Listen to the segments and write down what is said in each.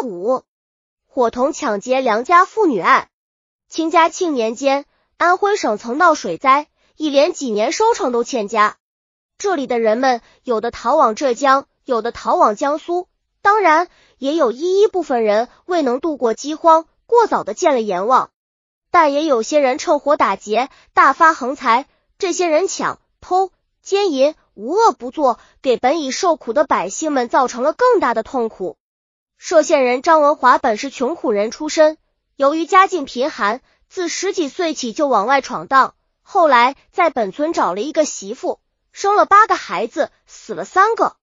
五，伙同抢劫良家妇女案。清嘉庆年间，安徽省曾闹水灾，一连几年收成都欠佳。这里的人们有的逃往浙江，有的逃往江苏，当然也有一一部分人未能度过饥荒，过早的见了阎王。但也有些人趁火打劫，大发横财。这些人抢、偷、奸淫，无恶不作，给本已受苦的百姓们造成了更大的痛苦。歙县人张文华本是穷苦人出身。由于家境贫寒，自十几岁起就往外闯荡。后来在本村找了一个媳妇，生了八个孩子，死了三个。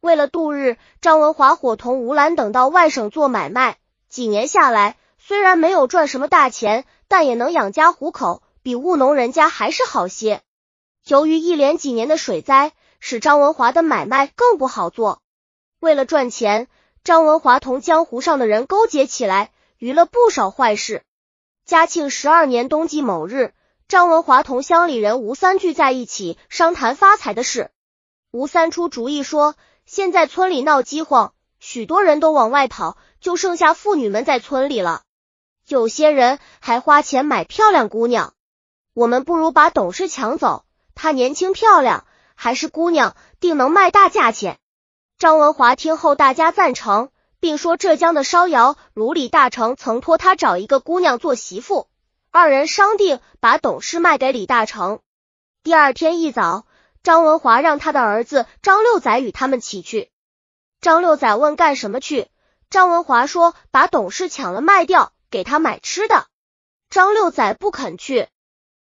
为了度日，张文华伙同吴兰等到外省做买卖。几年下来，虽然没有赚什么大钱，但也能养家糊口，比务农人家还是好些。由于一连几年的水灾，使张文华的买卖更不好做。为了赚钱，张文华同江湖上的人勾结起来。娱了不少坏事。嘉庆十二年冬季某日，张文华同乡里人吴三聚在一起商谈发财的事。吴三出主意说，现在村里闹饥荒，许多人都往外跑，就剩下妇女们在村里了。有些人还花钱买漂亮姑娘。我们不如把董事抢走，她年轻漂亮，还是姑娘，定能卖大价钱。张文华听后，大家赞成。并说浙江的烧窑卢李大成曾托他找一个姑娘做媳妇，二人商定把董事卖给李大成。第二天一早，张文华让他的儿子张六仔与他们一起去。张六仔问干什么去，张文华说把董事抢了卖掉，给他买吃的。张六仔不肯去，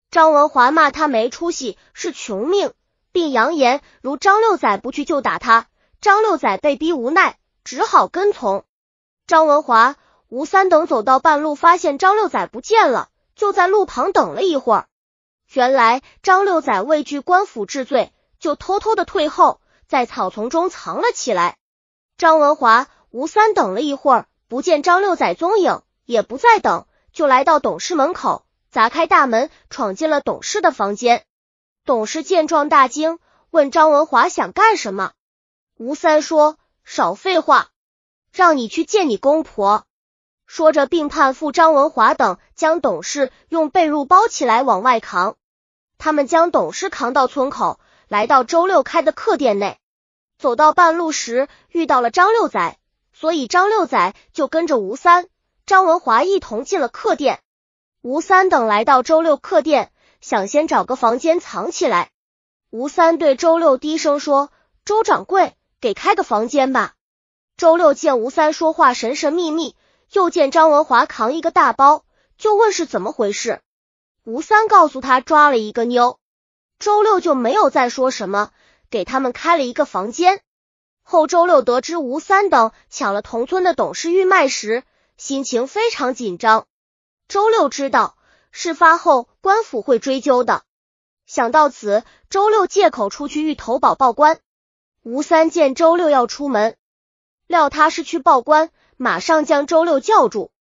张文华骂他没出息，是穷命，并扬言如张六仔不去就打他。张六仔被逼无奈。只好跟从张文华、吴三等走到半路，发现张六仔不见了，就在路旁等了一会儿。原来张六仔畏惧官府治罪，就偷偷的退后，在草丛中藏了起来。张文华、吴三等了一会儿，不见张六仔踪影，也不再等，就来到董事门口，砸开大门，闯进了董事的房间。董事见状大惊，问张文华想干什么。吴三说。少废话，让你去见你公婆。说着，并判副张文华等将董事用被褥包起来往外扛。他们将董事扛到村口，来到周六开的客店内。走到半路时，遇到了张六仔，所以张六仔就跟着吴三、张文华一同进了客店。吴三等来到周六客店，想先找个房间藏起来。吴三对周六低声说：“周掌柜。”给开个房间吧。周六见吴三说话神神秘秘，又见张文华扛一个大包，就问是怎么回事。吴三告诉他抓了一个妞，周六就没有再说什么，给他们开了一个房间。后周六得知吴三等抢了同村的董事玉麦时，心情非常紧张。周六知道事发后官府会追究的，想到此，周六借口出去欲投保报官。吴三见周六要出门，料他是去报官，马上将周六叫住。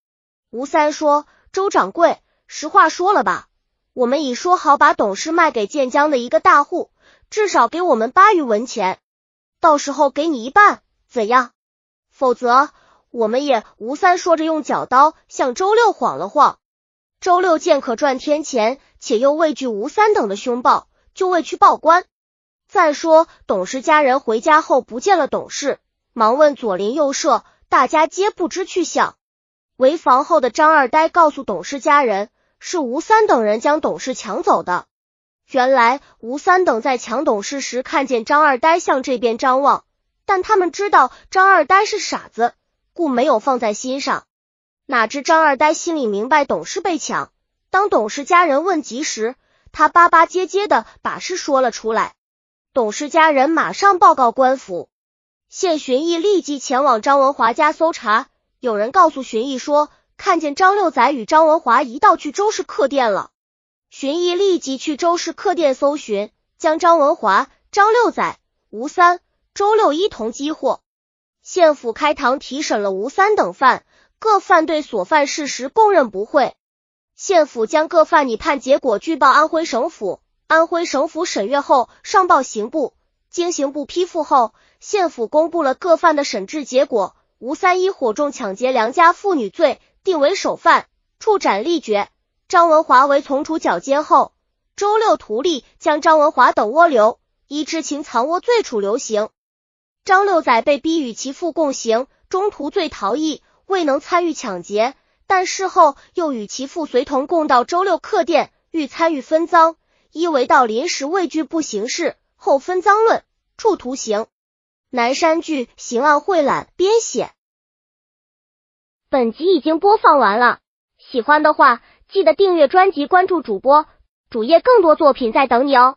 吴三说：“周掌柜，实话说了吧，我们已说好把董事卖给建江的一个大户，至少给我们八余文钱，到时候给你一半，怎样？否则我们也……”吴三说着，用脚刀向周六晃了晃。周六见可赚天钱，且又畏惧吴三等的凶暴，就未去报官。再说，董事家人回家后不见了董事，忙问左邻右舍，大家皆不知去向。为房后的张二呆告诉董事家人，是吴三等人将董事抢走的。原来吴三等在抢董事时，看见张二呆向这边张望，但他们知道张二呆是傻子，故没有放在心上。哪知张二呆心里明白董事被抢，当董事家人问及时，他巴巴结结的把事说了出来。董事家人马上报告官府，县巡役立即前往张文华家搜查。有人告诉巡役说，看见张六仔与张文华一道去周氏客店了。巡役立即去周氏客店搜寻，将张文华、张六仔、吴三、周六一同缉获。县府开堂提审了吴三等犯，各犯对所犯事实供认不讳。县府将各犯拟判结果据报安徽省府。安徽省府审阅后上报刑部，经刑部批复后，县府公布了各犯的审质结果。吴三一火中抢劫良家妇女罪，定为首犯，处斩立决。张文华为从处绞监后，周六图例将张文华等窝留，依知情藏窝罪处流刑。张六仔被逼与其父共刑，中途罪逃逸，未能参与抢劫，但事后又与其父随同共到周六客店，欲参与分赃，一为到临时畏惧不行事，后分赃论处徒刑。南山剧刑案汇览编写。本集已经播放完了，喜欢的话记得订阅专辑，关注主播，主页更多作品在等你哦。